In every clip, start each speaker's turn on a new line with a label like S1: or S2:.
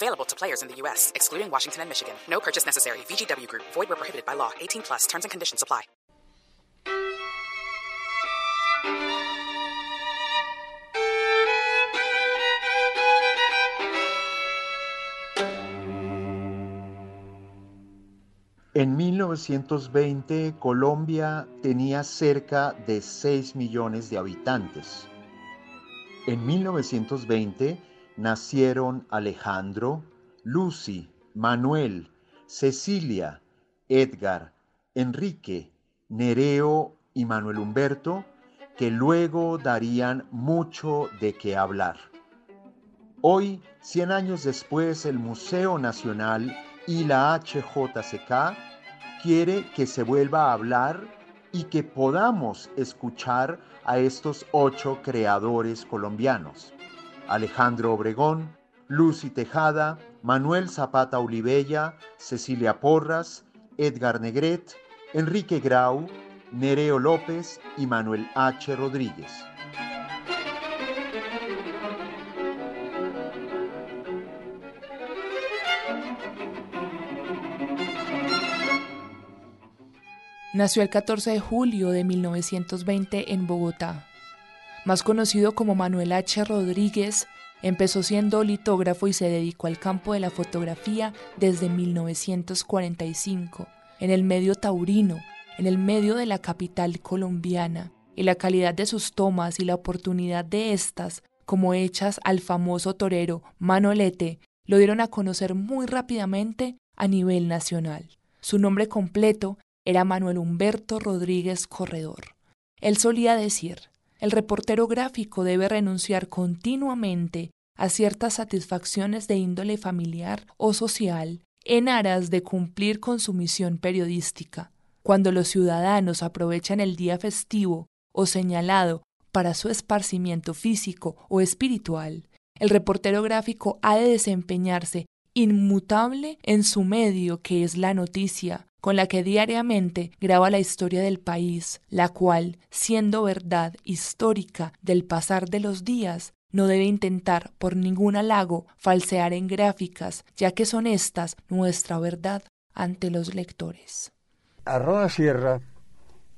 S1: Available to players in the U.S., excluding Washington and Michigan. No purchase necessary. VGW Group. Void where prohibited by law. 18 plus. Terms and conditions apply.
S2: En 1920, Colombia tenía cerca de 6 millones de habitantes. En 1920 nacieron Alejandro, Lucy, Manuel, Cecilia, Edgar, Enrique, Nereo y Manuel Humberto, que luego darían mucho de qué hablar. Hoy, 100 años después, el Museo Nacional y la HJCK quiere que se vuelva a hablar y que podamos escuchar a estos ocho creadores colombianos. Alejandro Obregón, Lucy Tejada, Manuel Zapata Olivella, Cecilia Porras, Edgar Negret, Enrique Grau, Nereo López y Manuel H. Rodríguez.
S3: Nació el 14 de julio de 1920 en Bogotá. Más conocido como Manuel H. Rodríguez, empezó siendo litógrafo y se dedicó al campo de la fotografía desde 1945, en el medio taurino, en el medio de la capital colombiana, y la calidad de sus tomas y la oportunidad de estas, como hechas al famoso torero Manolete, lo dieron a conocer muy rápidamente a nivel nacional. Su nombre completo era Manuel Humberto Rodríguez Corredor. Él solía decir, el reportero gráfico debe renunciar continuamente a ciertas satisfacciones de índole familiar o social en aras de cumplir con su misión periodística. Cuando los ciudadanos aprovechan el día festivo o señalado para su esparcimiento físico o espiritual, el reportero gráfico ha de desempeñarse inmutable en su medio que es la noticia, con la que diariamente graba la historia del país, la cual, siendo verdad histórica del pasar de los días, no debe intentar por ningún halago falsear en gráficas, ya que son estas nuestra verdad ante los lectores.
S4: Arroa Sierra,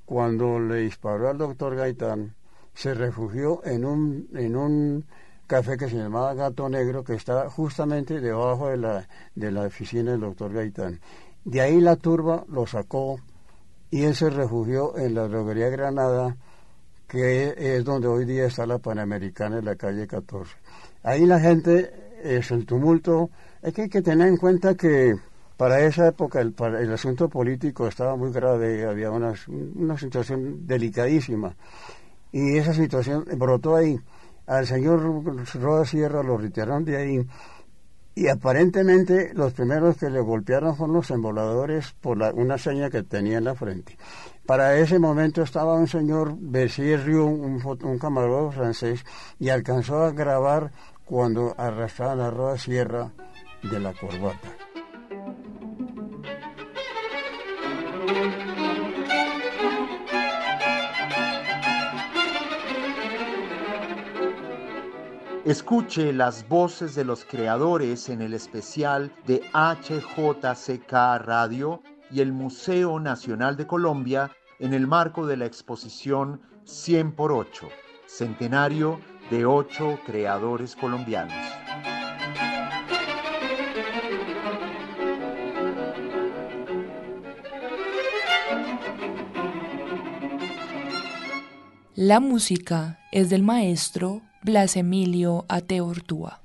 S4: cuando le disparó al doctor Gaitán, se refugió en un, en un café que se llamaba Gato Negro, que está justamente debajo de la, de la oficina del doctor Gaitán. De ahí la turba lo sacó y él se refugió en la droguería Granada, que es donde hoy día está la Panamericana en la calle 14. Ahí la gente es el tumulto. Es que hay que tener en cuenta que para esa época el, asunto político estaba muy grave, había una, una situación delicadísima. Y esa situación brotó ahí. Al señor Roda Sierra lo retiraron de ahí y aparentemente los primeros que le golpearon fueron los emboladores por una seña que tenía en la frente. Para ese momento estaba un señor Bessier un, un camarógrafo francés, y alcanzó a grabar cuando arrastraban la rueda sierra de la corbata.
S2: Escuche las voces de los creadores en el especial de HJCK Radio y el Museo Nacional de Colombia en el marco de la exposición 100 por 8, centenario de ocho creadores colombianos.
S3: La música es del maestro Blas Emilio Ateortúa.